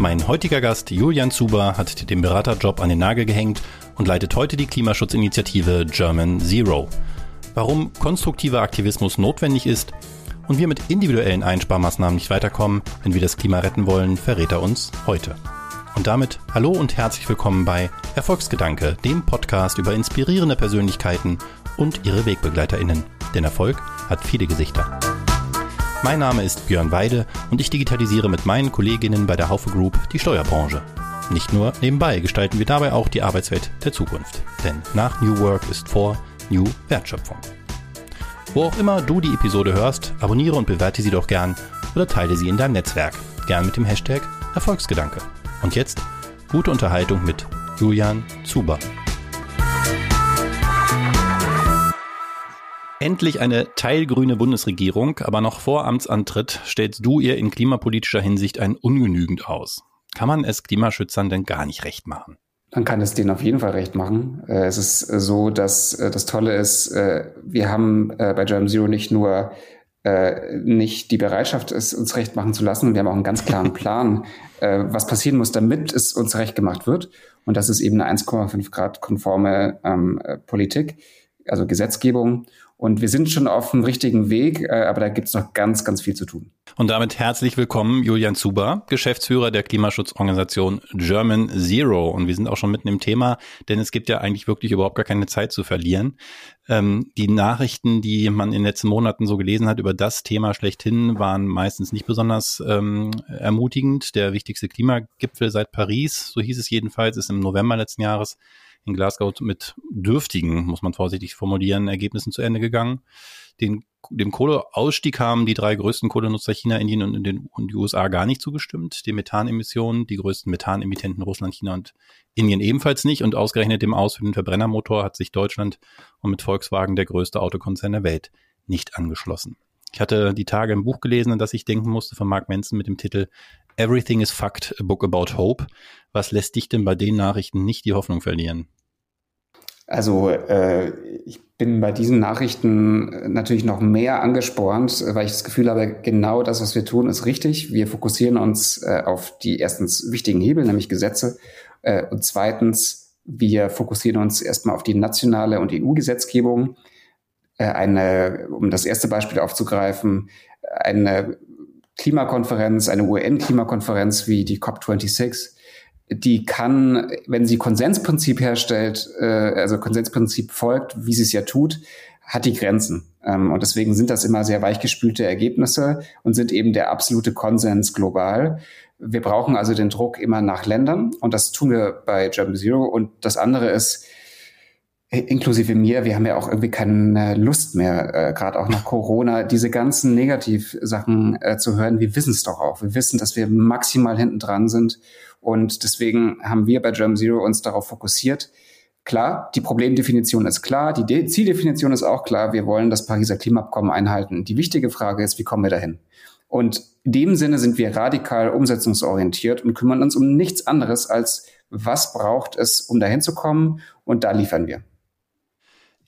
Mein heutiger Gast Julian Zuber hat den Beraterjob an den Nagel gehängt und leitet heute die Klimaschutzinitiative German Zero. Warum konstruktiver Aktivismus notwendig ist und wir mit individuellen Einsparmaßnahmen nicht weiterkommen, wenn wir das Klima retten wollen, verrät er uns heute. Und damit hallo und herzlich willkommen bei Erfolgsgedanke, dem Podcast über inspirierende Persönlichkeiten und ihre WegbegleiterInnen. Denn Erfolg hat viele Gesichter. Mein Name ist Björn Weide und ich digitalisiere mit meinen Kolleginnen bei der Haufe Group die Steuerbranche. Nicht nur nebenbei gestalten wir dabei auch die Arbeitswelt der Zukunft. Denn nach New Work ist vor New Wertschöpfung. Wo auch immer du die Episode hörst, abonniere und bewerte sie doch gern oder teile sie in deinem Netzwerk. Gern mit dem Hashtag Erfolgsgedanke. Und jetzt gute Unterhaltung mit Julian Zuber. Endlich eine teilgrüne Bundesregierung, aber noch vor Amtsantritt stellst du ihr in klimapolitischer Hinsicht ein ungenügend aus. Kann man es Klimaschützern denn gar nicht recht machen? Man kann es denen auf jeden Fall recht machen. Äh, es ist so, dass äh, das Tolle ist, äh, wir haben bei Germ Zero nicht nur nicht die Bereitschaft, es uns recht machen zu lassen, wir haben auch einen ganz klaren Plan, was passieren muss, damit es uns recht gemacht wird. Und das ist eben eine 1,5 Grad konforme ähm, Politik, also Gesetzgebung. Und wir sind schon auf dem richtigen Weg, äh, aber da gibt es noch ganz, ganz viel zu tun. Und damit herzlich willkommen, Julian Zuber, Geschäftsführer der Klimaschutzorganisation German Zero. Und wir sind auch schon mitten im Thema, denn es gibt ja eigentlich wirklich überhaupt gar keine Zeit zu verlieren. Ähm, die Nachrichten, die man in den letzten Monaten so gelesen hat über das Thema schlechthin, waren meistens nicht besonders ähm, ermutigend. Der wichtigste Klimagipfel seit Paris, so hieß es jedenfalls, ist im November letzten Jahres in Glasgow mit dürftigen, muss man vorsichtig formulieren, Ergebnissen zu Ende gegangen. Den, dem Kohleausstieg haben die drei größten Kohlenutzer China, Indien und, den, und die USA gar nicht zugestimmt. Den Methanemissionen, die größten Methanemittenten Russland, China und Indien ebenfalls nicht. Und ausgerechnet dem Aus für den Verbrennermotor hat sich Deutschland und mit Volkswagen der größte Autokonzern der Welt nicht angeschlossen. Ich hatte die Tage ein Buch gelesen, an das ich denken musste von Mark Manson mit dem Titel Everything is Fucked, a Book About Hope. Was lässt dich denn bei den Nachrichten nicht die Hoffnung verlieren? Also äh, ich bin bei diesen Nachrichten natürlich noch mehr angespornt, weil ich das Gefühl habe, genau das, was wir tun, ist richtig. Wir fokussieren uns äh, auf die erstens wichtigen Hebel, nämlich Gesetze, äh, und zweitens, wir fokussieren uns erstmal auf die nationale und EU-Gesetzgebung. Äh, eine, um das erste Beispiel aufzugreifen, eine Klimakonferenz, eine UN-Klimakonferenz wie die COP26, die kann, wenn sie Konsensprinzip herstellt, äh, also Konsensprinzip folgt, wie sie es ja tut, hat die Grenzen. Ähm, und deswegen sind das immer sehr weichgespülte Ergebnisse und sind eben der absolute Konsens global. Wir brauchen also den Druck immer nach Ländern und das tun wir bei German Zero. Und das andere ist, inklusive mir, wir haben ja auch irgendwie keine Lust mehr, äh, gerade auch nach Corona, diese ganzen Negativsachen äh, zu hören. Wir wissen es doch auch. Wir wissen, dass wir maximal hinten dran sind. Und deswegen haben wir bei Germ Zero uns darauf fokussiert. Klar, die Problemdefinition ist klar, die De Zieldefinition ist auch klar. Wir wollen das Pariser Klimaabkommen einhalten. Die wichtige Frage ist, wie kommen wir dahin? Und in dem Sinne sind wir radikal umsetzungsorientiert und kümmern uns um nichts anderes als, was braucht es, um dahin zu kommen? Und da liefern wir.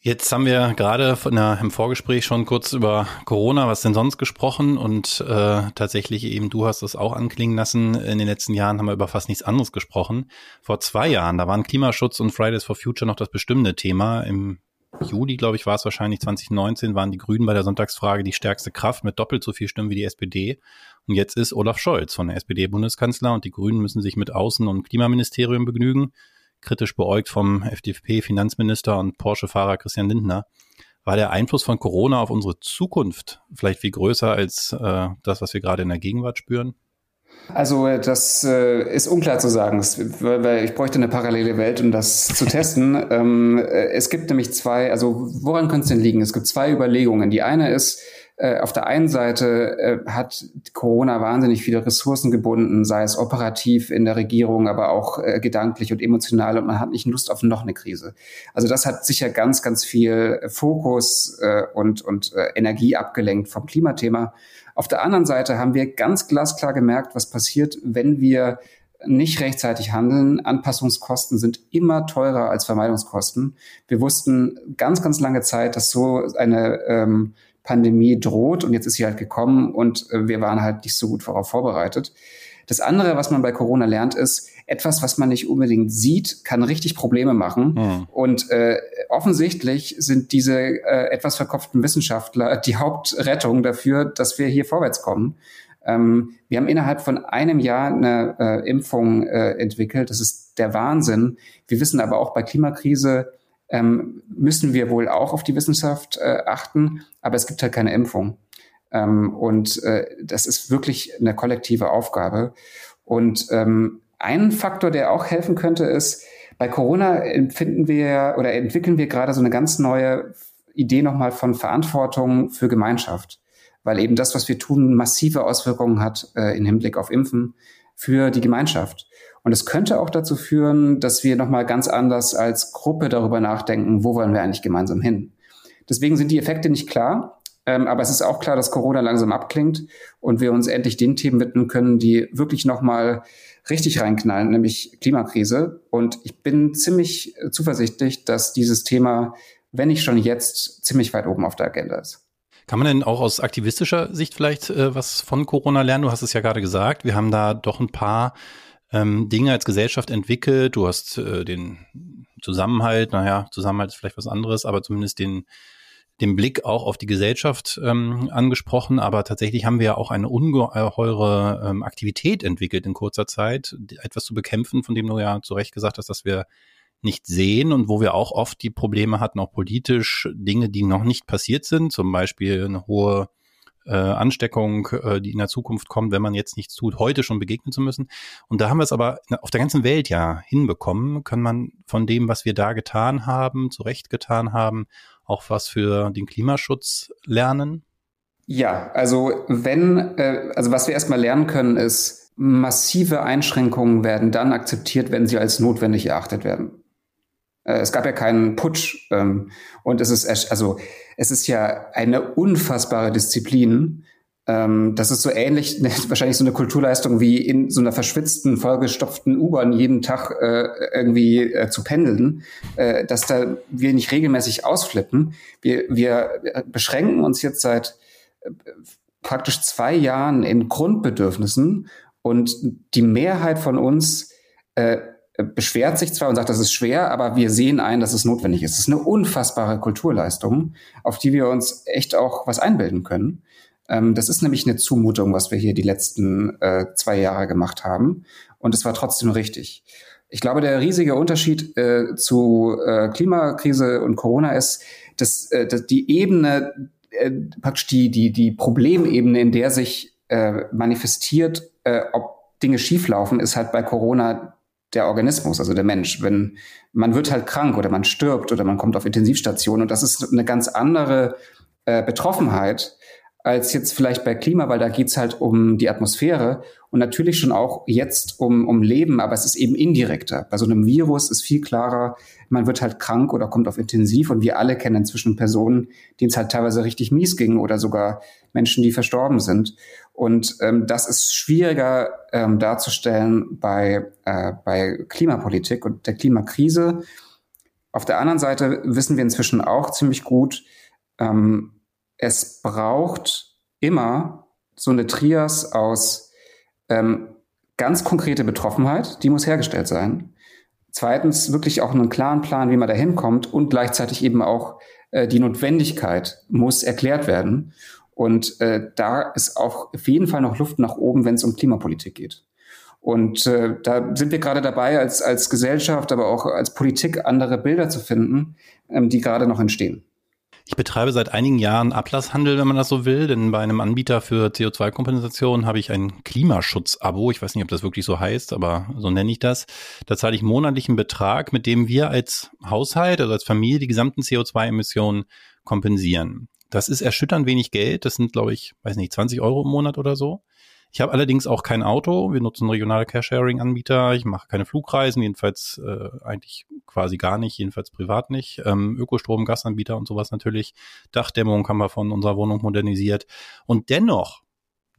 Jetzt haben wir gerade der, im Vorgespräch schon kurz über Corona, was denn sonst gesprochen und äh, tatsächlich eben, du hast es auch anklingen lassen, in den letzten Jahren haben wir über fast nichts anderes gesprochen. Vor zwei Jahren, da waren Klimaschutz und Fridays for Future noch das bestimmte Thema. Im Juli, glaube ich, war es wahrscheinlich 2019, waren die Grünen bei der Sonntagsfrage die stärkste Kraft mit doppelt so viel Stimmen wie die SPD. Und jetzt ist Olaf Scholz von der SPD Bundeskanzler und die Grünen müssen sich mit Außen- und Klimaministerium begnügen kritisch beäugt vom FDP-Finanzminister und Porsche-Fahrer Christian Lindner. War der Einfluss von Corona auf unsere Zukunft vielleicht viel größer als äh, das, was wir gerade in der Gegenwart spüren? Also das äh, ist unklar zu sagen, das, weil ich bräuchte eine parallele Welt, um das zu testen. ähm, äh, es gibt nämlich zwei, also woran könnte es denn liegen? Es gibt zwei Überlegungen. Die eine ist, äh, auf der einen Seite äh, hat Corona wahnsinnig viele Ressourcen gebunden, sei es operativ in der Regierung, aber auch äh, gedanklich und emotional und man hat nicht Lust auf noch eine Krise. Also das hat sicher ganz, ganz viel Fokus äh, und, und äh, Energie abgelenkt vom Klimathema. Auf der anderen Seite haben wir ganz glasklar gemerkt, was passiert, wenn wir nicht rechtzeitig handeln. Anpassungskosten sind immer teurer als Vermeidungskosten. Wir wussten ganz, ganz lange Zeit, dass so eine ähm, Pandemie droht und jetzt ist sie halt gekommen und äh, wir waren halt nicht so gut darauf vorbereitet. Das andere, was man bei Corona lernt, ist, etwas, was man nicht unbedingt sieht, kann richtig Probleme machen. Mhm. Und äh, offensichtlich sind diese äh, etwas verkopften Wissenschaftler die Hauptrettung dafür, dass wir hier vorwärts kommen. Ähm, wir haben innerhalb von einem Jahr eine äh, Impfung äh, entwickelt. Das ist der Wahnsinn. Wir wissen aber auch bei Klimakrise ähm, müssen wir wohl auch auf die Wissenschaft äh, achten, aber es gibt halt keine Impfung. Ähm, und äh, das ist wirklich eine kollektive Aufgabe. Und ähm, ein Faktor, der auch helfen könnte, ist, bei Corona empfinden wir oder entwickeln wir gerade so eine ganz neue Idee nochmal von Verantwortung für Gemeinschaft weil eben das, was wir tun, massive Auswirkungen hat äh, im Hinblick auf Impfen für die Gemeinschaft. Und es könnte auch dazu führen, dass wir nochmal ganz anders als Gruppe darüber nachdenken, wo wollen wir eigentlich gemeinsam hin. Deswegen sind die Effekte nicht klar. Ähm, aber es ist auch klar, dass Corona langsam abklingt und wir uns endlich den Themen widmen können, die wirklich nochmal richtig reinknallen, nämlich Klimakrise. Und ich bin ziemlich zuversichtlich, dass dieses Thema, wenn nicht schon jetzt, ziemlich weit oben auf der Agenda ist. Kann man denn auch aus aktivistischer Sicht vielleicht äh, was von Corona lernen? Du hast es ja gerade gesagt, wir haben da doch ein paar ähm, Dinge als Gesellschaft entwickelt. Du hast äh, den Zusammenhalt, naja, Zusammenhalt ist vielleicht was anderes, aber zumindest den, den Blick auch auf die Gesellschaft ähm, angesprochen. Aber tatsächlich haben wir ja auch eine ungeheure ähm, Aktivität entwickelt in kurzer Zeit, etwas zu bekämpfen, von dem du ja zu Recht gesagt hast, dass wir nicht sehen und wo wir auch oft die Probleme hatten, auch politisch Dinge, die noch nicht passiert sind, zum Beispiel eine hohe äh, Ansteckung, äh, die in der Zukunft kommt, wenn man jetzt nichts tut, heute schon begegnen zu müssen. Und da haben wir es aber auf der ganzen Welt ja hinbekommen, kann man von dem, was wir da getan haben, zurecht getan haben, auch was für den Klimaschutz lernen? Ja, also wenn, äh, also was wir erstmal lernen können, ist, massive Einschränkungen werden dann akzeptiert, wenn sie als notwendig erachtet werden. Äh, es gab ja keinen Putsch. Ähm, und es ist, also, es ist ja eine unfassbare Disziplin. Ähm, das ist so ähnlich, wahrscheinlich so eine Kulturleistung wie in so einer verschwitzten, vollgestopften U-Bahn jeden Tag äh, irgendwie äh, zu pendeln, äh, dass da wir nicht regelmäßig ausflippen. Wir, wir beschränken uns jetzt seit äh, praktisch zwei Jahren in Grundbedürfnissen und die Mehrheit von uns äh, beschwert sich zwar und sagt, das ist schwer, aber wir sehen ein, dass es notwendig ist. Es ist eine unfassbare Kulturleistung, auf die wir uns echt auch was einbilden können. Ähm, das ist nämlich eine Zumutung, was wir hier die letzten äh, zwei Jahre gemacht haben. Und es war trotzdem richtig. Ich glaube, der riesige Unterschied äh, zu äh, Klimakrise und Corona ist, dass, äh, dass die Ebene, äh, praktisch die, die, die Problemebene, in der sich äh, manifestiert, äh, ob Dinge schieflaufen, ist halt bei Corona der Organismus, also der Mensch. Wenn man wird halt krank oder man stirbt oder man kommt auf Intensivstation und das ist eine ganz andere äh, Betroffenheit als jetzt vielleicht bei Klima, weil da geht's halt um die Atmosphäre und natürlich schon auch jetzt um, um Leben, aber es ist eben indirekter. Bei so einem Virus ist viel klarer, man wird halt krank oder kommt auf Intensiv und wir alle kennen inzwischen Personen, denen es halt teilweise richtig mies ging oder sogar Menschen, die verstorben sind. Und ähm, das ist schwieriger ähm, darzustellen bei, äh, bei Klimapolitik und der Klimakrise. Auf der anderen Seite wissen wir inzwischen auch ziemlich gut, ähm, es braucht immer so eine Trias aus ähm, ganz konkrete Betroffenheit, die muss hergestellt sein. Zweitens wirklich auch einen klaren Plan, wie man da hinkommt und gleichzeitig eben auch äh, die Notwendigkeit muss erklärt werden. Und äh, da ist auch auf jeden Fall noch Luft nach oben, wenn es um Klimapolitik geht. Und äh, da sind wir gerade dabei, als, als Gesellschaft, aber auch als Politik andere Bilder zu finden, ähm, die gerade noch entstehen. Ich betreibe seit einigen Jahren Ablasshandel, wenn man das so will, denn bei einem Anbieter für CO2-Kompensation habe ich ein Klimaschutz-Abo. Ich weiß nicht, ob das wirklich so heißt, aber so nenne ich das. Da zahle ich monatlichen Betrag, mit dem wir als Haushalt, also als Familie, die gesamten CO2-Emissionen kompensieren. Das ist erschütternd wenig Geld. Das sind, glaube ich, weiß nicht, 20 Euro im Monat oder so. Ich habe allerdings auch kein Auto. Wir nutzen regionale Carsharing-Anbieter. Ich mache keine Flugreisen, jedenfalls äh, eigentlich quasi gar nicht, jedenfalls privat nicht. Ähm, Ökostrom, Gasanbieter und sowas natürlich. Dachdämmung haben wir von unserer Wohnung modernisiert. Und dennoch,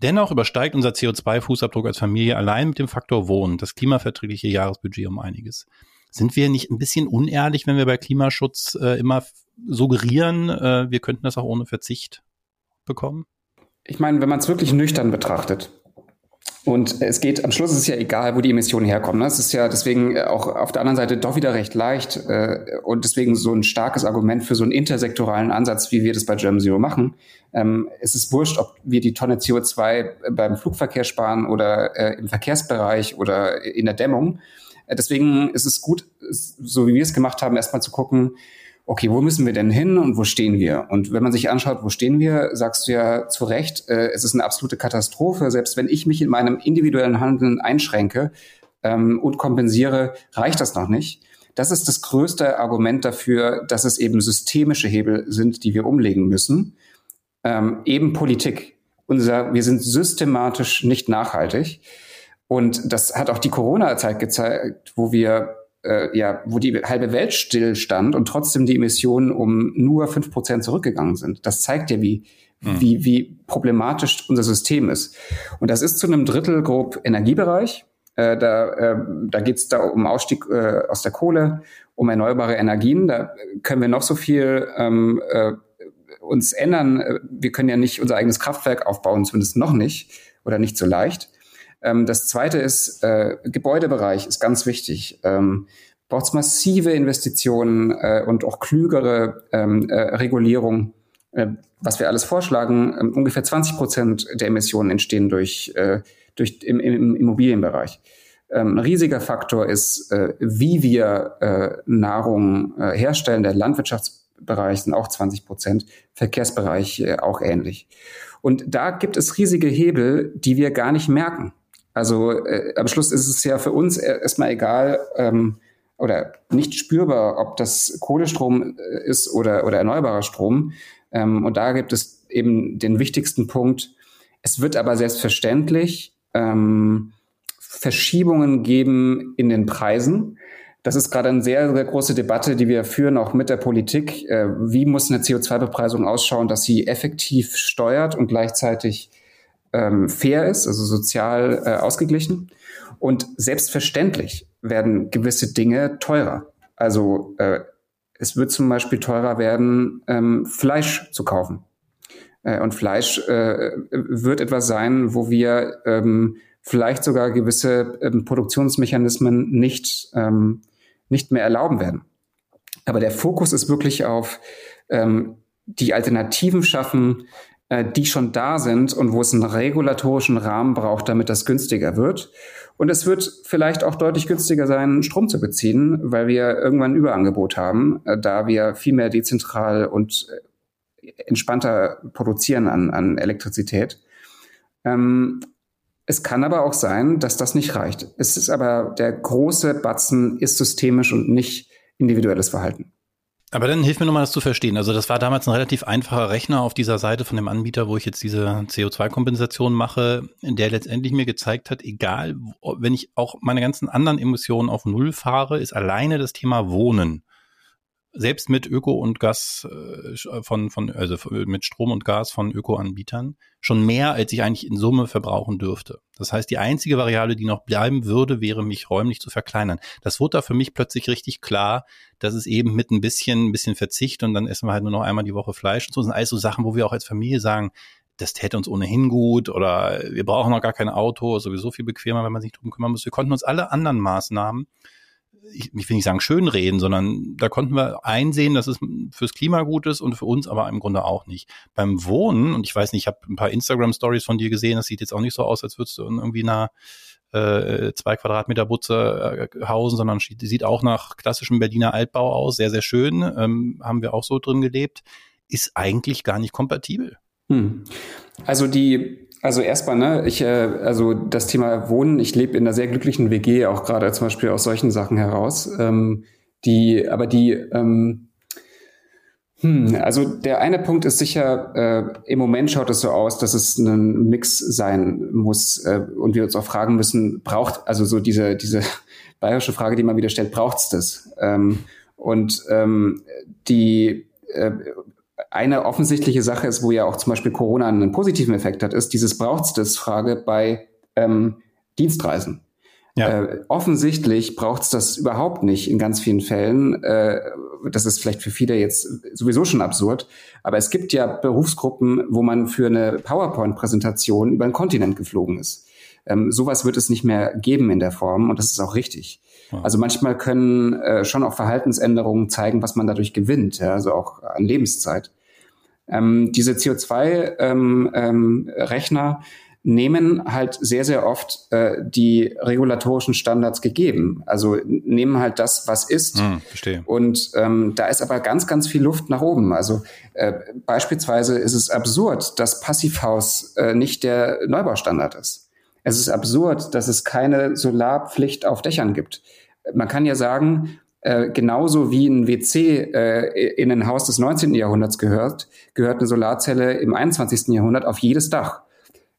dennoch übersteigt unser CO2-Fußabdruck als Familie allein mit dem Faktor Wohnen das klimaverträgliche Jahresbudget um einiges. Sind wir nicht ein bisschen unehrlich, wenn wir bei Klimaschutz äh, immer suggerieren, äh, wir könnten das auch ohne Verzicht bekommen? Ich meine, wenn man es wirklich nüchtern betrachtet, Und es geht, am Schluss ist es ja egal, wo die Emissionen herkommen. Ne? Es ist ja deswegen auch auf der anderen Seite doch wieder recht leicht äh, und deswegen so ein starkes Argument für so einen intersektoralen Ansatz, wie wir das bei German Zero machen. Ähm, es ist wurscht, ob wir die Tonne CO2 beim Flugverkehr sparen oder äh, im Verkehrsbereich oder in der Dämmung. Äh, deswegen ist es gut, so wie wir es gemacht haben, erstmal zu gucken, okay, wo müssen wir denn hin und wo stehen wir? Und wenn man sich anschaut, wo stehen wir, sagst du ja zu Recht, äh, es ist eine absolute Katastrophe. Selbst wenn ich mich in meinem individuellen Handeln einschränke ähm, und kompensiere, reicht das noch nicht. Das ist das größte Argument dafür, dass es eben systemische Hebel sind, die wir umlegen müssen. Ähm, eben Politik. Unser, wir sind systematisch nicht nachhaltig. Und das hat auch die Corona-Zeit gezeigt, wo wir äh, ja, wo die halbe Welt stillstand und trotzdem die Emissionen um nur fünf Prozent zurückgegangen sind. Das zeigt ja, wie, mhm. wie, wie problematisch unser System ist. Und das ist zu einem Drittel grob Energiebereich. Äh, da äh, da geht es da um Ausstieg äh, aus der Kohle, um erneuerbare Energien. Da können wir noch so viel ähm, äh, uns ändern. Wir können ja nicht unser eigenes Kraftwerk aufbauen, zumindest noch nicht oder nicht so leicht. Ähm, das zweite ist, äh, Gebäudebereich ist ganz wichtig. Ähm, Braucht es massive Investitionen äh, und auch klügere ähm, äh, Regulierung. Äh, was wir alles vorschlagen, äh, ungefähr 20 Prozent der Emissionen entstehen durch, äh, durch im, im Immobilienbereich. Ähm, ein riesiger Faktor ist, äh, wie wir äh, Nahrung äh, herstellen. Der Landwirtschaftsbereich sind auch 20 Prozent, Verkehrsbereich auch ähnlich. Und da gibt es riesige Hebel, die wir gar nicht merken. Also äh, am Schluss ist es ja für uns erstmal egal ähm, oder nicht spürbar, ob das Kohlestrom äh, ist oder, oder erneuerbarer Strom. Ähm, und da gibt es eben den wichtigsten Punkt. Es wird aber selbstverständlich ähm, Verschiebungen geben in den Preisen. Das ist gerade eine sehr, sehr große Debatte, die wir führen, auch mit der Politik. Äh, wie muss eine CO2-Bepreisung ausschauen, dass sie effektiv steuert und gleichzeitig ähm, fair ist, also sozial äh, ausgeglichen. Und selbstverständlich werden gewisse Dinge teurer. Also äh, es wird zum Beispiel teurer werden, ähm, Fleisch zu kaufen. Äh, und Fleisch äh, wird etwas sein, wo wir ähm, vielleicht sogar gewisse ähm, Produktionsmechanismen nicht, ähm, nicht mehr erlauben werden. Aber der Fokus ist wirklich auf ähm, die Alternativen schaffen, die schon da sind und wo es einen regulatorischen Rahmen braucht, damit das günstiger wird. Und es wird vielleicht auch deutlich günstiger sein, Strom zu beziehen, weil wir irgendwann ein Überangebot haben, äh, da wir viel mehr dezentral und äh, entspannter produzieren an, an Elektrizität. Ähm, es kann aber auch sein, dass das nicht reicht. Es ist aber der große Batzen ist systemisch und nicht individuelles Verhalten. Aber dann hilf mir nochmal, das zu verstehen. Also das war damals ein relativ einfacher Rechner auf dieser Seite von dem Anbieter, wo ich jetzt diese CO2-Kompensation mache, der letztendlich mir gezeigt hat, egal, wenn ich auch meine ganzen anderen Emissionen auf Null fahre, ist alleine das Thema Wohnen selbst mit Öko und Gas äh, von, von, also mit Strom und Gas von Öko-Anbietern schon mehr, als ich eigentlich in Summe verbrauchen dürfte. Das heißt, die einzige Variable, die noch bleiben würde, wäre mich räumlich zu verkleinern. Das wurde da für mich plötzlich richtig klar, dass es eben mit ein bisschen, ein bisschen Verzicht und dann essen wir halt nur noch einmal die Woche Fleisch und so das sind alles so Sachen, wo wir auch als Familie sagen, das täte uns ohnehin gut oder wir brauchen noch gar kein Auto, sowieso viel bequemer, wenn man sich drum kümmern muss. Wir konnten uns alle anderen Maßnahmen ich, ich will nicht sagen schönreden, sondern da konnten wir einsehen, dass es fürs Klima gut ist und für uns aber im Grunde auch nicht. Beim Wohnen, und ich weiß nicht, ich habe ein paar Instagram-Stories von dir gesehen, das sieht jetzt auch nicht so aus, als würdest du irgendwie einer äh, zwei Quadratmeter Butze äh, hausen, sondern sieht auch nach klassischem Berliner Altbau aus, sehr, sehr schön, ähm, haben wir auch so drin gelebt, ist eigentlich gar nicht kompatibel. Hm. Also die also erstmal, ne, ich, äh, also das Thema Wohnen, ich lebe in einer sehr glücklichen WG, auch gerade zum Beispiel aus solchen Sachen heraus. Ähm, die, aber die, ähm, hm, also der eine Punkt ist sicher, äh, im Moment schaut es so aus, dass es ein Mix sein muss äh, und wir uns auch fragen müssen, braucht, also so diese, diese bayerische Frage, die man wieder stellt, braucht's das? Ähm, und ähm, die äh, eine offensichtliche Sache ist, wo ja auch zum Beispiel Corona einen positiven Effekt hat, ist dieses braucht's das Frage bei ähm, Dienstreisen. Ja. Äh, offensichtlich braucht's das überhaupt nicht in ganz vielen Fällen. Äh, das ist vielleicht für viele jetzt sowieso schon absurd, aber es gibt ja Berufsgruppen, wo man für eine PowerPoint-Präsentation über einen Kontinent geflogen ist. Ähm, sowas wird es nicht mehr geben in der Form und das ist auch richtig. Also manchmal können äh, schon auch Verhaltensänderungen zeigen, was man dadurch gewinnt, ja, also auch an Lebenszeit. Ähm, diese CO2-Rechner ähm, ähm, nehmen halt sehr, sehr oft äh, die regulatorischen Standards gegeben. Also nehmen halt das, was ist. Hm, verstehe. Und ähm, da ist aber ganz, ganz viel Luft nach oben. Also äh, beispielsweise ist es absurd, dass Passivhaus äh, nicht der Neubaustandard ist. Es ist absurd, dass es keine Solarpflicht auf Dächern gibt. Man kann ja sagen, äh, genauso wie ein WC äh, in ein Haus des 19. Jahrhunderts gehört, gehört eine Solarzelle im 21. Jahrhundert auf jedes Dach.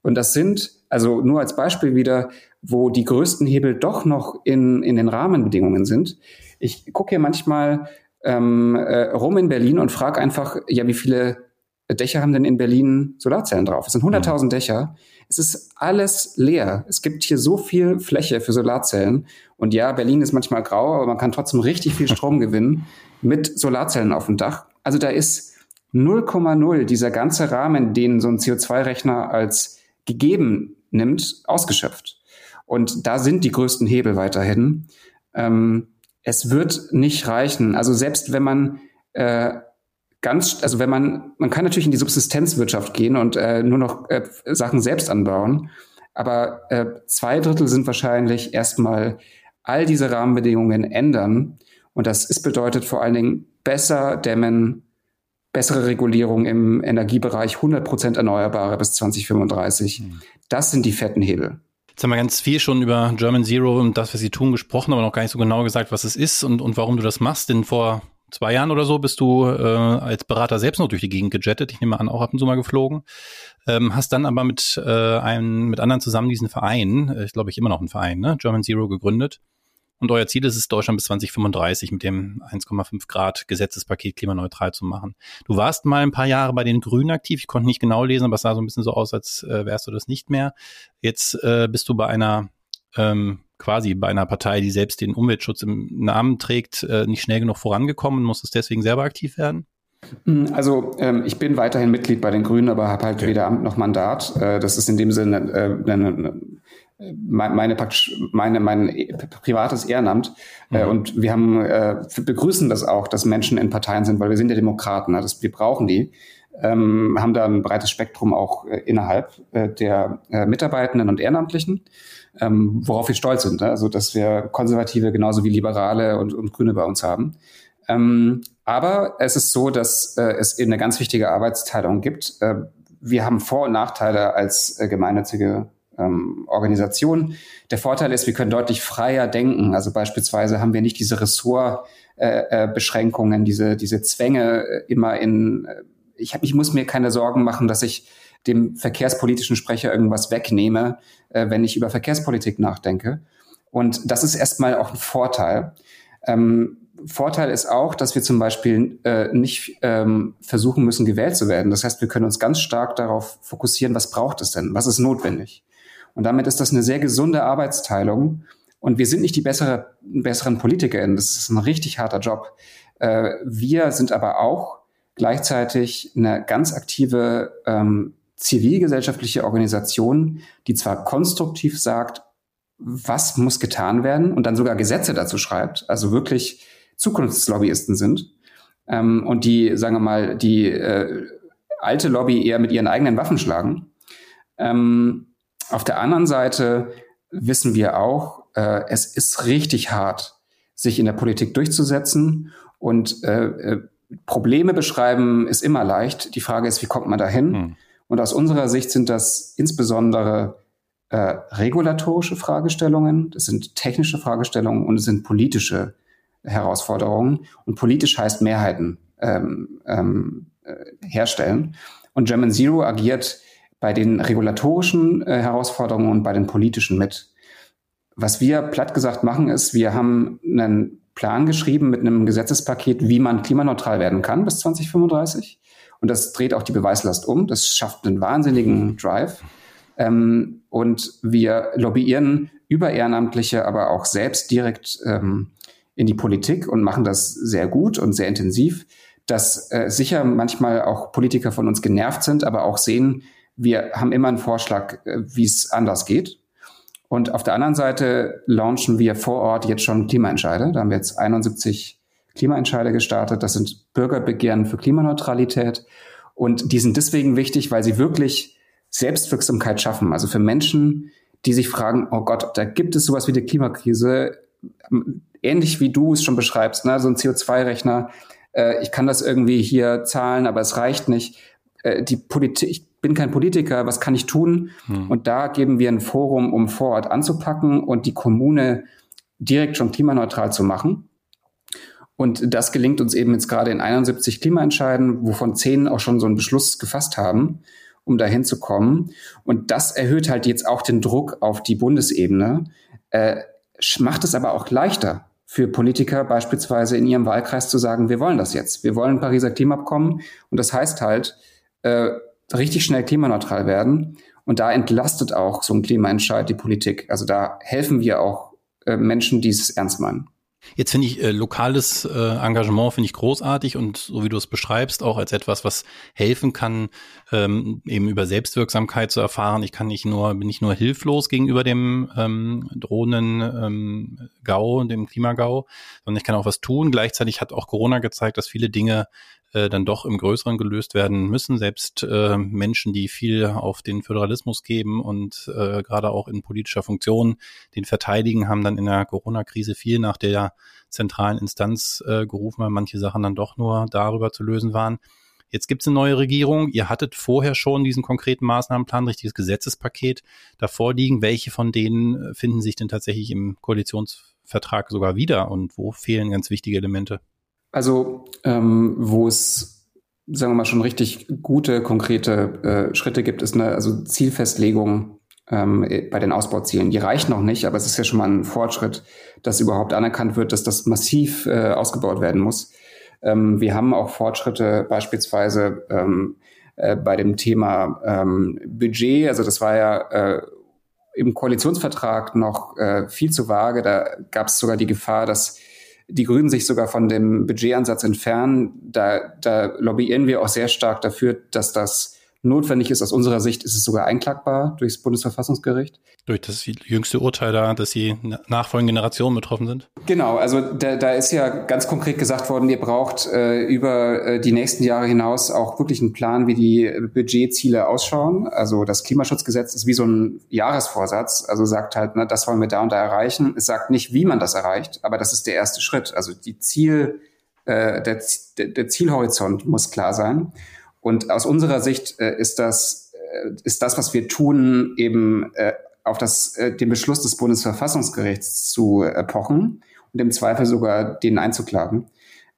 Und das sind, also nur als Beispiel wieder, wo die größten Hebel doch noch in, in den Rahmenbedingungen sind. Ich gucke hier manchmal ähm, äh, rum in Berlin und frage einfach, ja, wie viele Dächer haben denn in Berlin Solarzellen drauf? Es sind 100.000 mhm. Dächer. Es ist alles leer. Es gibt hier so viel Fläche für Solarzellen. Und ja, Berlin ist manchmal grau, aber man kann trotzdem richtig viel Strom gewinnen mit Solarzellen auf dem Dach. Also da ist 0,0 dieser ganze Rahmen, den so ein CO2-Rechner als gegeben nimmt, ausgeschöpft. Und da sind die größten Hebel weiterhin. Ähm, es wird nicht reichen. Also selbst wenn man äh, ganz, also wenn man, man kann natürlich in die Subsistenzwirtschaft gehen und äh, nur noch äh, Sachen selbst anbauen, aber äh, zwei Drittel sind wahrscheinlich erstmal all diese Rahmenbedingungen ändern. Und das ist bedeutet vor allen Dingen besser dämmen, bessere Regulierung im Energiebereich, 100 Prozent Erneuerbare bis 2035. Mhm. Das sind die fetten Hebel. Jetzt haben wir ganz viel schon über German Zero und das, was sie tun, gesprochen, aber noch gar nicht so genau gesagt, was es ist und, und warum du das machst. Denn vor zwei Jahren oder so bist du äh, als Berater selbst noch durch die Gegend gejettet. Ich nehme an, auch ab und zu mal geflogen. Ähm, hast dann aber mit, äh, einem, mit anderen zusammen diesen Verein, äh, ich glaube ich immer noch ein Verein, ne? German Zero gegründet. Und euer Ziel ist es, Deutschland bis 2035 mit dem 1,5 Grad Gesetzespaket klimaneutral zu machen. Du warst mal ein paar Jahre bei den Grünen aktiv. Ich konnte nicht genau lesen, aber es sah so ein bisschen so aus, als äh, wärst du das nicht mehr. Jetzt äh, bist du bei einer ähm, quasi bei einer Partei, die selbst den Umweltschutz im Namen trägt, äh, nicht schnell genug vorangekommen, muss es deswegen selber aktiv werden? Hm, also ähm, ich bin weiterhin Mitglied bei den Grünen, aber habe halt okay. weder Amt noch Mandat. Äh, das ist in dem Sinne äh, eine, meine, meine, mein privates Ehrenamt. Äh, mhm. und wir haben, äh, begrüßen das auch, dass Menschen in Parteien sind, weil wir sind ja Demokraten. Ne? Das, wir brauchen die. Ähm, haben da ein breites Spektrum auch äh, innerhalb äh, der äh, Mitarbeitenden und Ehrenamtlichen, ähm, worauf wir stolz sind. Ne? Also, dass wir Konservative genauso wie Liberale und, und Grüne bei uns haben. Ähm, aber es ist so, dass äh, es eben eine ganz wichtige Arbeitsteilung gibt. Äh, wir haben Vor- und Nachteile als äh, gemeinnützige ähm, Organisation. Der Vorteil ist, wir können deutlich freier denken. Also beispielsweise haben wir nicht diese Ressortbeschränkungen, äh, äh, diese, diese Zwänge immer in, ich, hab, ich muss mir keine Sorgen machen, dass ich dem verkehrspolitischen Sprecher irgendwas wegnehme, äh, wenn ich über Verkehrspolitik nachdenke. Und das ist erstmal auch ein Vorteil. Ähm, Vorteil ist auch, dass wir zum Beispiel äh, nicht ähm, versuchen müssen, gewählt zu werden. Das heißt, wir können uns ganz stark darauf fokussieren, was braucht es denn, was ist notwendig. Und damit ist das eine sehr gesunde Arbeitsteilung. Und wir sind nicht die bessere, besseren PolitikerInnen. Das ist ein richtig harter Job. Äh, wir sind aber auch gleichzeitig eine ganz aktive ähm, zivilgesellschaftliche Organisation, die zwar konstruktiv sagt, was muss getan werden und dann sogar Gesetze dazu schreibt, also wirklich Zukunftslobbyisten sind ähm, und die, sagen wir mal, die äh, alte Lobby eher mit ihren eigenen Waffen schlagen. Ähm, auf der anderen Seite wissen wir auch, äh, es ist richtig hart, sich in der Politik durchzusetzen und äh, äh, Probleme beschreiben ist immer leicht. Die Frage ist, wie kommt man dahin? Hm. Und aus unserer Sicht sind das insbesondere äh, regulatorische Fragestellungen, das sind technische Fragestellungen und es sind politische Herausforderungen. Und politisch heißt Mehrheiten ähm, ähm, äh, herstellen. Und German Zero agiert bei den regulatorischen äh, Herausforderungen und bei den politischen mit. Was wir platt gesagt machen, ist, wir haben einen Plan geschrieben mit einem Gesetzespaket, wie man klimaneutral werden kann bis 2035. Und das dreht auch die Beweislast um. Das schafft einen wahnsinnigen Drive. Ähm, und wir lobbyieren über Ehrenamtliche, aber auch selbst direkt ähm, in die Politik und machen das sehr gut und sehr intensiv, dass äh, sicher manchmal auch Politiker von uns genervt sind, aber auch sehen, wir haben immer einen Vorschlag, äh, wie es anders geht. Und auf der anderen Seite launchen wir vor Ort jetzt schon Klimaentscheide. Da haben wir jetzt 71 Klimaentscheide gestartet. Das sind Bürgerbegehren für Klimaneutralität. Und die sind deswegen wichtig, weil sie wirklich Selbstwirksamkeit schaffen. Also für Menschen, die sich fragen, oh Gott, da gibt es sowas wie die Klimakrise, ähnlich wie du es schon beschreibst, ne? so ein CO2-Rechner. Äh, ich kann das irgendwie hier zahlen, aber es reicht nicht. Äh, die Politik, bin kein Politiker, was kann ich tun? Hm. Und da geben wir ein Forum, um vor Ort anzupacken und die Kommune direkt schon klimaneutral zu machen. Und das gelingt uns eben jetzt gerade in 71 Klimaentscheiden, wovon zehn auch schon so einen Beschluss gefasst haben, um dahin zu kommen. Und das erhöht halt jetzt auch den Druck auf die Bundesebene, äh, macht es aber auch leichter für Politiker beispielsweise in ihrem Wahlkreis zu sagen, wir wollen das jetzt. Wir wollen Pariser Klimaabkommen. Und das heißt halt, äh, richtig schnell klimaneutral werden. Und da entlastet auch so ein Klimaentscheid die Politik. Also da helfen wir auch äh, Menschen, die es ernst meinen. Jetzt finde ich äh, lokales äh, Engagement finde ich großartig und so wie du es beschreibst auch als etwas, was helfen kann, ähm, eben über Selbstwirksamkeit zu erfahren. Ich kann nicht nur bin nicht nur hilflos gegenüber dem ähm, drohenden ähm, GAU, dem Klimagau, sondern ich kann auch was tun. Gleichzeitig hat auch Corona gezeigt, dass viele Dinge äh, dann doch im Größeren gelöst werden müssen. Selbst äh, Menschen, die viel auf den Föderalismus geben und äh, gerade auch in politischer Funktion den verteidigen, haben dann in der Corona-Krise viel nach der zentralen Instanz äh, gerufen, weil manche Sachen dann doch nur darüber zu lösen waren. Jetzt gibt es eine neue Regierung. Ihr hattet vorher schon diesen konkreten Maßnahmenplan, richtiges Gesetzespaket davor liegen. Welche von denen äh, finden sich denn tatsächlich im Koalitionsvertrag sogar wieder und wo fehlen ganz wichtige Elemente? Also, ähm, wo es, sagen wir mal, schon richtig gute, konkrete äh, Schritte gibt, ist eine also Zielfestlegung ähm, bei den Ausbauzielen. Die reicht noch nicht, aber es ist ja schon mal ein Fortschritt, dass überhaupt anerkannt wird, dass das massiv äh, ausgebaut werden muss. Ähm, wir haben auch Fortschritte beispielsweise ähm, äh, bei dem Thema ähm, Budget. Also das war ja äh, im Koalitionsvertrag noch äh, viel zu vage. Da gab es sogar die Gefahr, dass die Grünen sich sogar von dem Budgetansatz entfernen. Da, da lobbyieren wir auch sehr stark dafür, dass das notwendig ist. Aus unserer Sicht ist es sogar einklagbar durchs Bundesverfassungsgericht. Durch das jüngste Urteil da, dass die nachfolgenden Generationen betroffen sind? Genau, also da, da ist ja ganz konkret gesagt worden, ihr braucht äh, über äh, die nächsten Jahre hinaus auch wirklich einen Plan, wie die Budgetziele ausschauen. Also das Klimaschutzgesetz ist wie so ein Jahresvorsatz, also sagt halt, ne, das wollen wir da und da erreichen. Es sagt nicht, wie man das erreicht, aber das ist der erste Schritt. Also die Ziel, äh, der, der Zielhorizont muss klar sein. Und aus unserer Sicht äh, ist das äh, ist das, was wir tun, eben äh, auf das äh, den Beschluss des Bundesverfassungsgerichts zu äh, pochen und im Zweifel sogar den einzuklagen.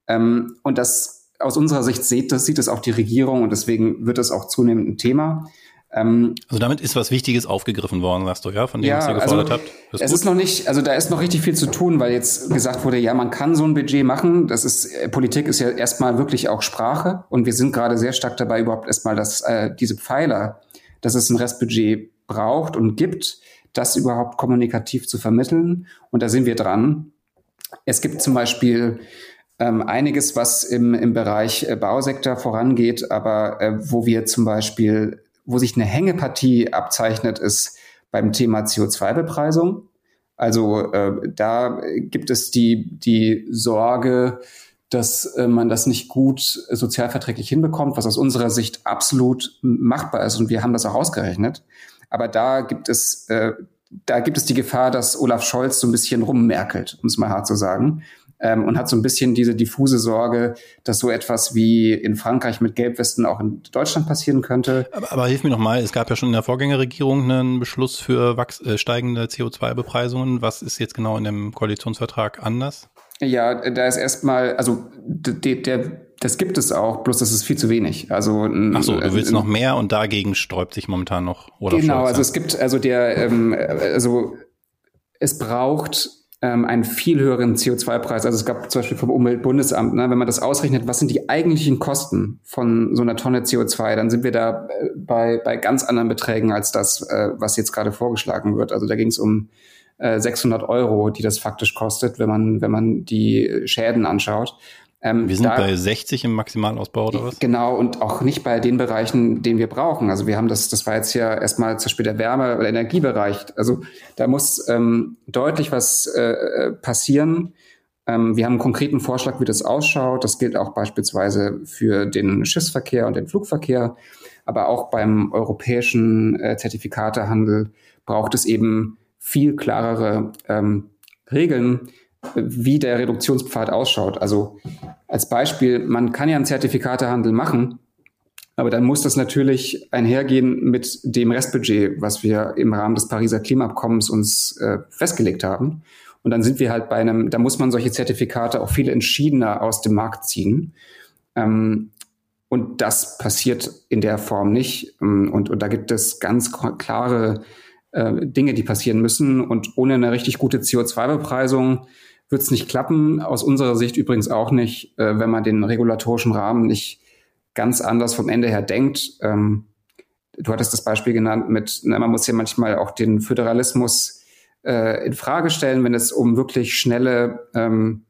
Ähm, und das aus unserer Sicht sieht das sieht es auch die Regierung und deswegen wird es auch zunehmend ein Thema. Ähm, also damit ist was Wichtiges aufgegriffen worden, sagst du, ja, von dem, ja, was ihr gefordert also, habt. Ist es gut? ist noch nicht, also da ist noch richtig viel zu tun, weil jetzt gesagt wurde, ja, man kann so ein Budget machen. Das ist, äh, Politik ist ja erstmal wirklich auch Sprache und wir sind gerade sehr stark dabei, überhaupt erstmal, dass äh, diese Pfeiler, dass es ein Restbudget braucht und gibt, das überhaupt kommunikativ zu vermitteln. Und da sind wir dran. Es gibt zum Beispiel ähm, einiges, was im, im Bereich äh, Bausektor vorangeht, aber äh, wo wir zum Beispiel wo sich eine Hängepartie abzeichnet, ist beim Thema CO2-Bepreisung. Also äh, da gibt es die, die Sorge, dass äh, man das nicht gut sozialverträglich hinbekommt, was aus unserer Sicht absolut machbar ist. Und wir haben das auch ausgerechnet. Aber da gibt es, äh, da gibt es die Gefahr, dass Olaf Scholz so ein bisschen rummerkelt, um es mal hart zu sagen ähm, und hat so ein bisschen diese diffuse Sorge, dass so etwas wie in Frankreich mit Gelbwesten auch in Deutschland passieren könnte. Aber, aber hilf mir noch mal, es gab ja schon in der Vorgängerregierung einen Beschluss für wachs äh, steigende CO2-Bepreisungen. Was ist jetzt genau in dem Koalitionsvertrag anders? Ja, da ist erstmal, also der, der das gibt es auch, bloß das ist viel zu wenig. Also Ach so, du willst äh, noch mehr und dagegen sträubt sich momentan noch oder Genau, also es gibt also der ähm, also es braucht ähm, einen viel höheren CO2-Preis. Also es gab zum Beispiel vom Umweltbundesamt, ne, wenn man das ausrechnet, was sind die eigentlichen Kosten von so einer Tonne CO2, dann sind wir da äh, bei, bei ganz anderen Beträgen als das, äh, was jetzt gerade vorgeschlagen wird. Also da ging es um äh, 600 Euro, die das faktisch kostet, wenn man, wenn man die Schäden anschaut. Ähm, wir sind da, bei 60 im Maximalausbau oder was? Genau, und auch nicht bei den Bereichen, den wir brauchen. Also wir haben das, das war jetzt ja erstmal zum Beispiel der Wärme- oder Energiebereich. Also da muss ähm, deutlich was äh, passieren. Ähm, wir haben einen konkreten Vorschlag, wie das ausschaut. Das gilt auch beispielsweise für den Schiffsverkehr und den Flugverkehr. Aber auch beim europäischen äh, Zertifikatehandel braucht es eben viel klarere ähm, Regeln, wie der Reduktionspfad ausschaut. Also als Beispiel, man kann ja einen Zertifikatehandel machen, aber dann muss das natürlich einhergehen mit dem Restbudget, was wir im Rahmen des Pariser Klimaabkommens uns äh, festgelegt haben. Und dann sind wir halt bei einem, da muss man solche Zertifikate auch viel entschiedener aus dem Markt ziehen. Ähm, und das passiert in der Form nicht. Ähm, und, und da gibt es ganz klare äh, Dinge, die passieren müssen. Und ohne eine richtig gute CO2-Bepreisung wird es nicht klappen. Aus unserer Sicht übrigens auch nicht, äh, wenn man den regulatorischen Rahmen nicht ganz anders vom Ende her denkt. Ähm, du hattest das Beispiel genannt mit, na, man muss ja manchmal auch den Föderalismus äh, in Frage stellen, wenn es um wirklich schnelle ähm,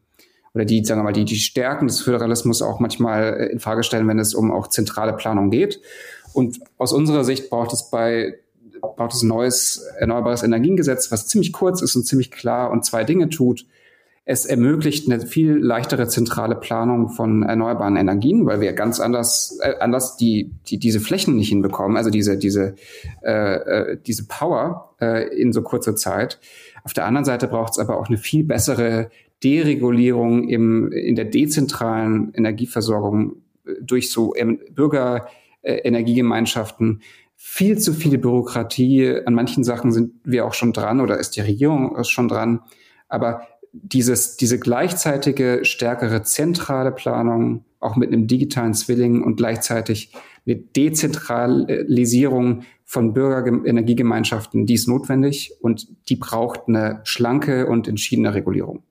oder die, sagen wir mal, die, die Stärken des Föderalismus auch manchmal äh, in Frage stellen, wenn es um auch zentrale Planung geht. Und aus unserer Sicht braucht es bei braucht es ein neues erneuerbares Energiengesetz, was ziemlich kurz ist und ziemlich klar und zwei Dinge tut. Es ermöglicht eine viel leichtere zentrale Planung von erneuerbaren Energien, weil wir ganz anders, äh, anders die, die, diese Flächen nicht hinbekommen, also diese, diese, äh, äh, diese Power äh, in so kurzer Zeit. Auf der anderen Seite braucht es aber auch eine viel bessere Deregulierung im, in der dezentralen Energieversorgung äh, durch so ähm, Bürgerenergiegemeinschaften. Viel zu viel Bürokratie. An manchen Sachen sind wir auch schon dran oder ist die Regierung schon dran. Aber dieses, diese gleichzeitige stärkere zentrale Planung, auch mit einem digitalen Zwilling und gleichzeitig eine Dezentralisierung von Bürgerenergiegemeinschaften, die ist notwendig und die braucht eine schlanke und entschiedene Regulierung.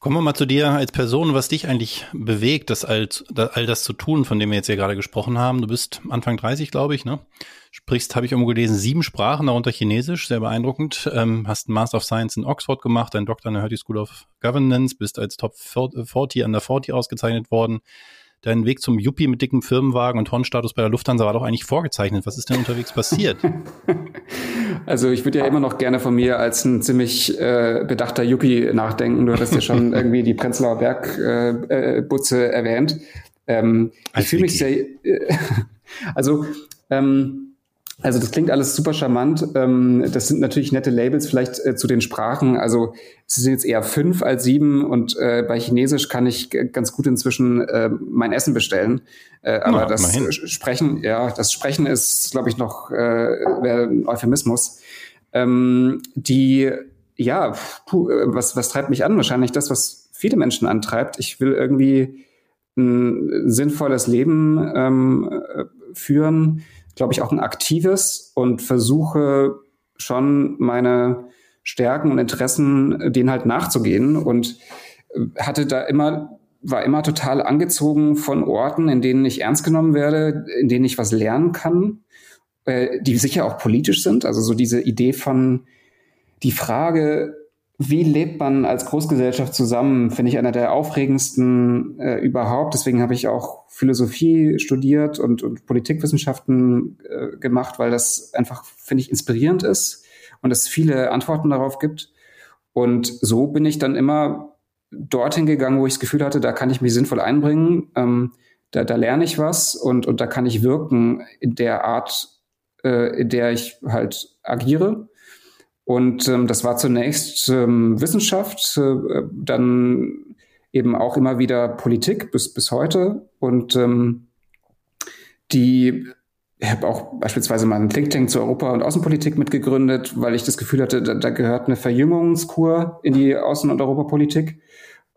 Kommen wir mal zu dir als Person, was dich eigentlich bewegt, das all, all das zu tun, von dem wir jetzt hier gerade gesprochen haben. Du bist Anfang 30, glaube ich, ne? Sprichst, habe ich irgendwo gelesen, sieben Sprachen, darunter Chinesisch, sehr beeindruckend. Ähm, hast einen Master of Science in Oxford gemacht, einen Doktor an der Hertie School of Governance, bist als Top 40 an der 40 ausgezeichnet worden dein Weg zum Yuppie mit dickem Firmenwagen und Hornstatus bei der Lufthansa war doch eigentlich vorgezeichnet. Was ist denn unterwegs passiert? Also ich würde ja immer noch gerne von mir als ein ziemlich äh, bedachter Yuppie nachdenken. Du hattest ja schon irgendwie die Prenzlauer Bergbutze äh, äh, erwähnt. Ähm, ich fühle mich sehr, äh, also ähm, also das klingt alles super charmant. Ähm, das sind natürlich nette Labels vielleicht äh, zu den Sprachen. Also es sind jetzt eher fünf als sieben und äh, bei Chinesisch kann ich ganz gut inzwischen äh, mein Essen bestellen. Aber ja, das Sprechen, ja, das Sprechen ist, glaube ich, noch ein Euphemismus. Ähm, die, ja, puh, was, was treibt mich an? Wahrscheinlich das, was viele Menschen antreibt. Ich will irgendwie ein sinnvolles Leben ähm, äh, führen glaube ich, auch ein aktives und versuche schon meine Stärken und Interessen äh, denen halt nachzugehen und äh, hatte da immer war immer total angezogen von Orten, in denen ich ernst genommen werde, in denen ich was lernen kann, äh, die sicher auch politisch sind. Also so diese Idee von die Frage, wie lebt man als Großgesellschaft zusammen, finde ich einer der aufregendsten äh, überhaupt. Deswegen habe ich auch Philosophie studiert und, und Politikwissenschaften äh, gemacht, weil das einfach, finde ich, inspirierend ist und es viele Antworten darauf gibt. Und so bin ich dann immer dorthin gegangen, wo ich das Gefühl hatte, da kann ich mich sinnvoll einbringen, ähm, da, da lerne ich was und, und da kann ich wirken in der Art, äh, in der ich halt agiere. Und ähm, das war zunächst ähm, Wissenschaft, äh, dann eben auch immer wieder Politik bis, bis heute. Und ähm, die ich habe auch beispielsweise mal einen Think Tank zur Europa- und Außenpolitik mitgegründet, weil ich das Gefühl hatte, da, da gehört eine Verjüngungskur in die Außen- und Europapolitik.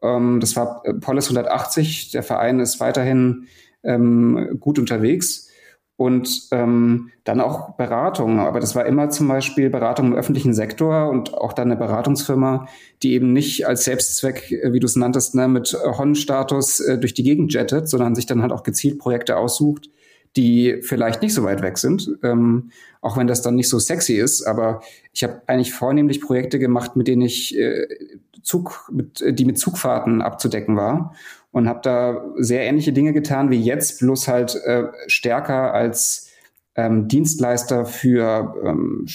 Ähm, das war äh, Polis 180. Der Verein ist weiterhin ähm, gut unterwegs und ähm, dann auch Beratung. Aber das war immer zum Beispiel Beratung im öffentlichen Sektor und auch dann eine Beratungsfirma, die eben nicht als Selbstzweck, äh, wie du es nanntest, ne, mit Hon-Status äh, durch die Gegend jettet, sondern sich dann halt auch gezielt Projekte aussucht, die vielleicht nicht so weit weg sind, ähm, auch wenn das dann nicht so sexy ist. Aber ich habe eigentlich vornehmlich Projekte gemacht, mit denen ich äh, Zug, mit, die mit Zugfahrten abzudecken war und habe da sehr ähnliche Dinge getan wie jetzt, bloß halt äh, stärker als ähm, Dienstleister für ähm,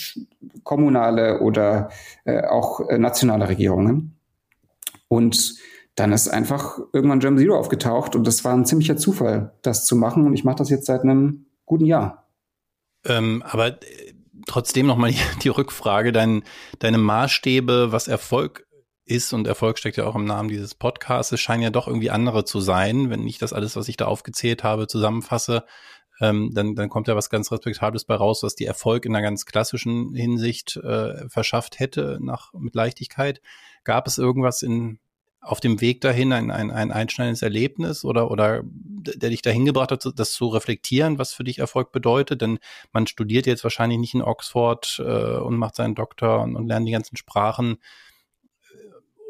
kommunale oder äh, auch äh, nationale Regierungen. Und dann ist einfach irgendwann German Zero aufgetaucht und das war ein ziemlicher Zufall, das zu machen. Und ich mache das jetzt seit einem guten Jahr. Ähm, aber äh, trotzdem nochmal die Rückfrage, dein, deine Maßstäbe, was Erfolg ist und Erfolg steckt ja auch im Namen dieses Podcasts, scheinen ja doch irgendwie andere zu sein. Wenn ich das alles, was ich da aufgezählt habe, zusammenfasse, ähm, dann, dann kommt ja was ganz Respektables bei raus, was die Erfolg in einer ganz klassischen Hinsicht äh, verschafft hätte, nach, mit Leichtigkeit. Gab es irgendwas in, auf dem Weg dahin ein, ein, ein einschneidendes Erlebnis oder, oder der dich dahin gebracht hat, das zu reflektieren, was für dich Erfolg bedeutet? Denn man studiert jetzt wahrscheinlich nicht in Oxford äh, und macht seinen Doktor und, und lernt die ganzen Sprachen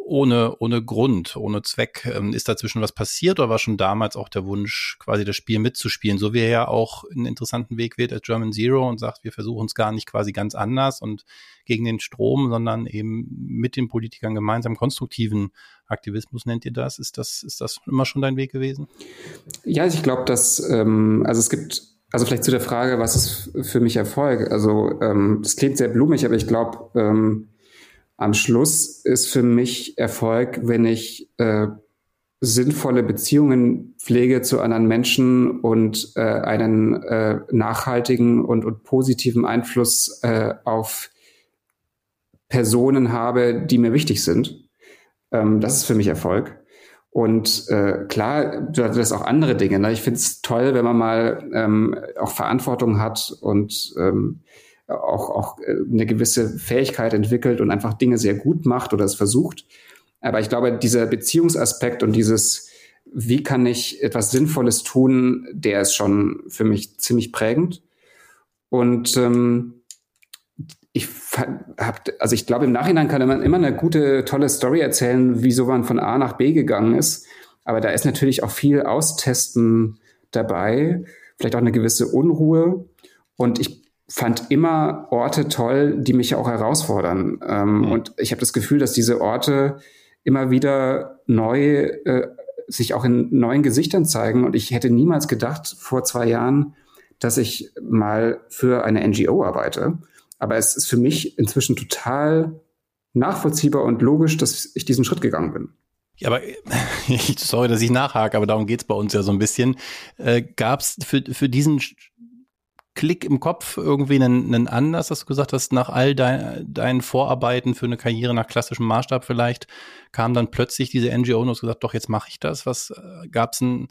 ohne, ohne Grund, ohne Zweck. Ähm, ist dazwischen was passiert oder war schon damals auch der Wunsch, quasi das Spiel mitzuspielen? So wie er ja auch einen interessanten Weg wählt als German Zero und sagt, wir versuchen es gar nicht quasi ganz anders und gegen den Strom, sondern eben mit den Politikern gemeinsam konstruktiven Aktivismus nennt ihr das. Ist das, ist das immer schon dein Weg gewesen? Ja, also ich glaube, dass, ähm, also es gibt also vielleicht zu der Frage, was ist für mich Erfolg? Also ähm, das klingt sehr blumig, aber ich glaube, ähm, am Schluss ist für mich Erfolg, wenn ich äh, sinnvolle Beziehungen pflege zu anderen Menschen und äh, einen äh, nachhaltigen und, und positiven Einfluss äh, auf Personen habe, die mir wichtig sind. Ähm, das ist für mich Erfolg. Und äh, klar, du hattest auch andere Dinge. Ne? Ich finde es toll, wenn man mal ähm, auch Verantwortung hat und ähm, auch, auch äh, eine gewisse Fähigkeit entwickelt und einfach Dinge sehr gut macht oder es versucht. Aber ich glaube, dieser Beziehungsaspekt und dieses, wie kann ich etwas Sinnvolles tun, der ist schon für mich ziemlich prägend. Und ähm, ich hab, also ich glaube, im Nachhinein kann man immer eine gute, tolle Story erzählen, wieso man von A nach B gegangen ist. Aber da ist natürlich auch viel Austesten dabei, vielleicht auch eine gewisse Unruhe. Und ich fand immer Orte toll, die mich auch herausfordern. Ähm, mhm. Und ich habe das Gefühl, dass diese Orte immer wieder neu äh, sich auch in neuen Gesichtern zeigen. Und ich hätte niemals gedacht vor zwei Jahren, dass ich mal für eine NGO arbeite. Aber es ist für mich inzwischen total nachvollziehbar und logisch, dass ich diesen Schritt gegangen bin. Ja, aber sorry, dass ich nachhake, aber darum geht's bei uns ja so ein bisschen. Äh, Gab es für, für diesen Klick im Kopf irgendwie einen, einen Anlass, dass du gesagt hast, nach all dein, deinen Vorarbeiten für eine Karriere nach klassischem Maßstab vielleicht, kam dann plötzlich diese NGO und hast gesagt, doch, jetzt mache ich das. Was äh, gab es ein,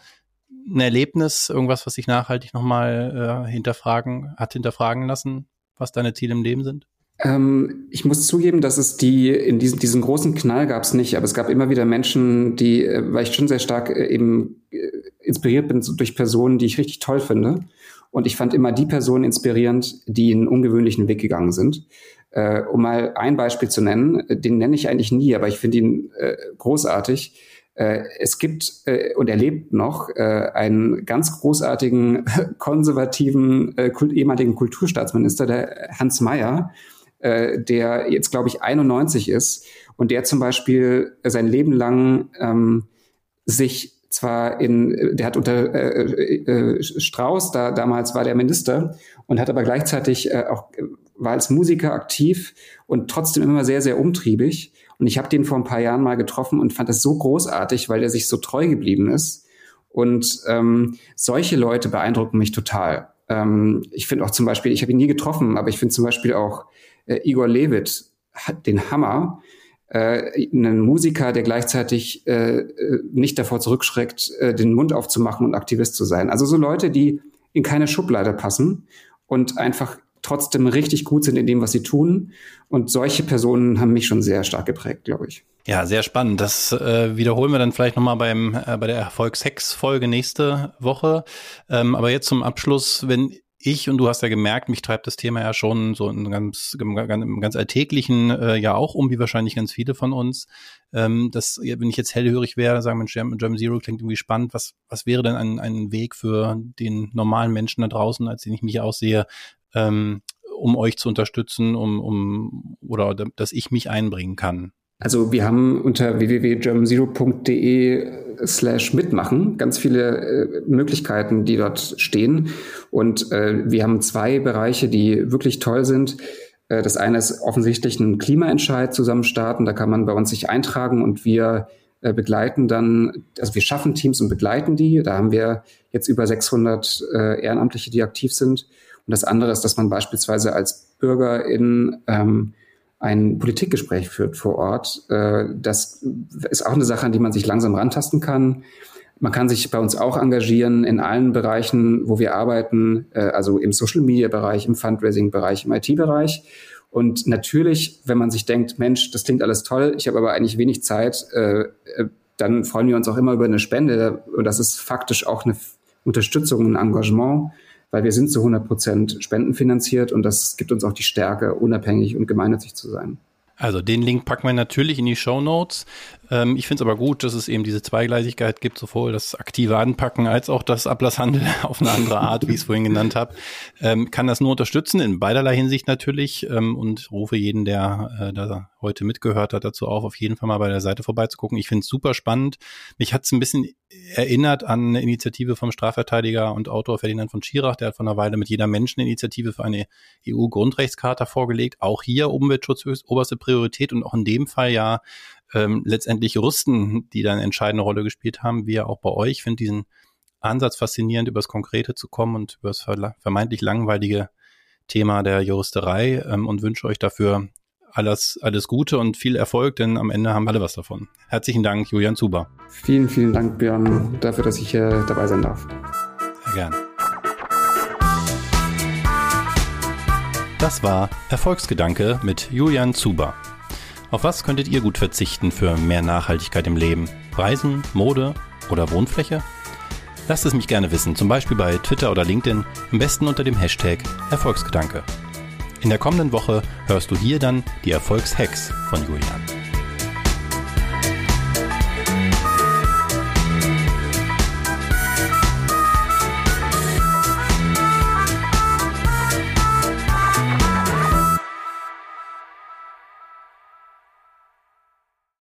ein Erlebnis, irgendwas, was sich nachhaltig nochmal äh, hinterfragen, hat hinterfragen lassen, was deine Ziele im Leben sind? Ähm, ich muss zugeben, dass es die in diesen, diesen großen Knall gab es nicht, aber es gab immer wieder Menschen, die, äh, weil ich schon sehr stark äh, eben äh, inspiriert bin durch Personen, die ich richtig toll finde. Und ich fand immer die Personen inspirierend, die einen ungewöhnlichen Weg gegangen sind. Äh, um mal ein Beispiel zu nennen, den nenne ich eigentlich nie, aber ich finde ihn äh, großartig. Äh, es gibt äh, und er lebt noch äh, einen ganz großartigen konservativen äh, kult ehemaligen Kulturstaatsminister, der Hans Mayer, der jetzt, glaube ich, 91 ist und der zum Beispiel sein Leben lang ähm, sich zwar in, der hat unter äh, äh, Strauß, da damals war der Minister und hat aber gleichzeitig äh, auch war als Musiker aktiv und trotzdem immer sehr sehr umtriebig. Und ich habe den vor ein paar Jahren mal getroffen und fand das so großartig, weil er sich so treu geblieben ist. Und ähm, solche Leute beeindrucken mich total. Ähm, ich finde auch zum Beispiel, ich habe ihn nie getroffen, aber ich finde zum Beispiel auch äh, Igor Levit hat den Hammer äh, einen Musiker, der gleichzeitig äh, äh, nicht davor zurückschreckt, äh, den Mund aufzumachen und Aktivist zu sein. Also so Leute, die in keine Schublade passen und einfach trotzdem richtig gut sind in dem, was sie tun. Und solche Personen haben mich schon sehr stark geprägt, glaube ich. Ja, sehr spannend. Das äh, wiederholen wir dann vielleicht nochmal beim äh, bei der Erfolgshex-Folge nächste Woche. Ähm, aber jetzt zum Abschluss, wenn ich und du hast ja gemerkt, mich treibt das Thema ja schon so in ganz, im ganz alltäglichen äh, ja auch um, wie wahrscheinlich ganz viele von uns. Ähm, das, wenn ich jetzt hellhörig wäre, sagen wir, German Zero klingt irgendwie spannend. Was, was wäre denn ein, ein Weg für den normalen Menschen da draußen, als den ich mich aussehe, ähm, um euch zu unterstützen, um, um oder dass ich mich einbringen kann? Also wir haben unter www.germanzero.de slash mitmachen ganz viele äh, Möglichkeiten, die dort stehen. Und äh, wir haben zwei Bereiche, die wirklich toll sind. Äh, das eine ist offensichtlich ein Klimaentscheid zusammen starten. Da kann man bei uns sich eintragen und wir äh, begleiten dann, also wir schaffen Teams und begleiten die. Da haben wir jetzt über 600 äh, Ehrenamtliche, die aktiv sind. Und das andere ist, dass man beispielsweise als Bürgerin ähm, ein Politikgespräch führt vor Ort. Äh, das ist auch eine Sache, an die man sich langsam rantasten kann. Man kann sich bei uns auch engagieren in allen Bereichen, wo wir arbeiten, äh, also im Social-Media-Bereich, im Fundraising-Bereich, im IT-Bereich. Und natürlich, wenn man sich denkt, Mensch, das klingt alles toll, ich habe aber eigentlich wenig Zeit, äh, dann freuen wir uns auch immer über eine Spende. Und das ist faktisch auch eine Unterstützung, ein Engagement weil wir sind zu 100 Prozent spendenfinanziert und das gibt uns auch die Stärke, unabhängig und gemeinnützig zu sein. Also den Link packen wir natürlich in die Show Notes. Ähm, ich finde es aber gut, dass es eben diese Zweigleisigkeit gibt, sowohl das aktive Anpacken als auch das Ablasshandel auf eine andere Art, wie ich es vorhin genannt habe. Ähm, kann das nur unterstützen, in beiderlei Hinsicht natürlich ähm, und rufe jeden, der äh, da heute mitgehört hat, dazu auf, auf jeden Fall mal bei der Seite vorbeizugucken. Ich finde es super spannend. Mich hat es ein bisschen erinnert an eine Initiative vom Strafverteidiger und Autor Ferdinand von Schirach, der hat vor einer Weile mit jeder Menscheninitiative für eine EU-Grundrechtscharta vorgelegt. Auch hier Umweltschutz oberste Priorität und auch in dem Fall ja ähm, letztendlich Juristen, die dann eine entscheidende Rolle gespielt haben, wie ja auch bei euch. Ich finde diesen Ansatz faszinierend, übers Konkrete zu kommen und über das vermeintlich langweilige Thema der Juristerei ähm, und wünsche euch dafür alles, alles Gute und viel Erfolg, denn am Ende haben alle was davon. Herzlichen Dank, Julian Zuber. Vielen, vielen Dank, Björn, dafür, dass ich hier dabei sein darf. Sehr gern. Das war Erfolgsgedanke mit Julian Zuber. Auf was könntet ihr gut verzichten für mehr Nachhaltigkeit im Leben? Reisen, Mode oder Wohnfläche? Lasst es mich gerne wissen, zum Beispiel bei Twitter oder LinkedIn, am besten unter dem Hashtag Erfolgsgedanke. In der kommenden Woche hörst du hier dann die Erfolgshacks von Julian.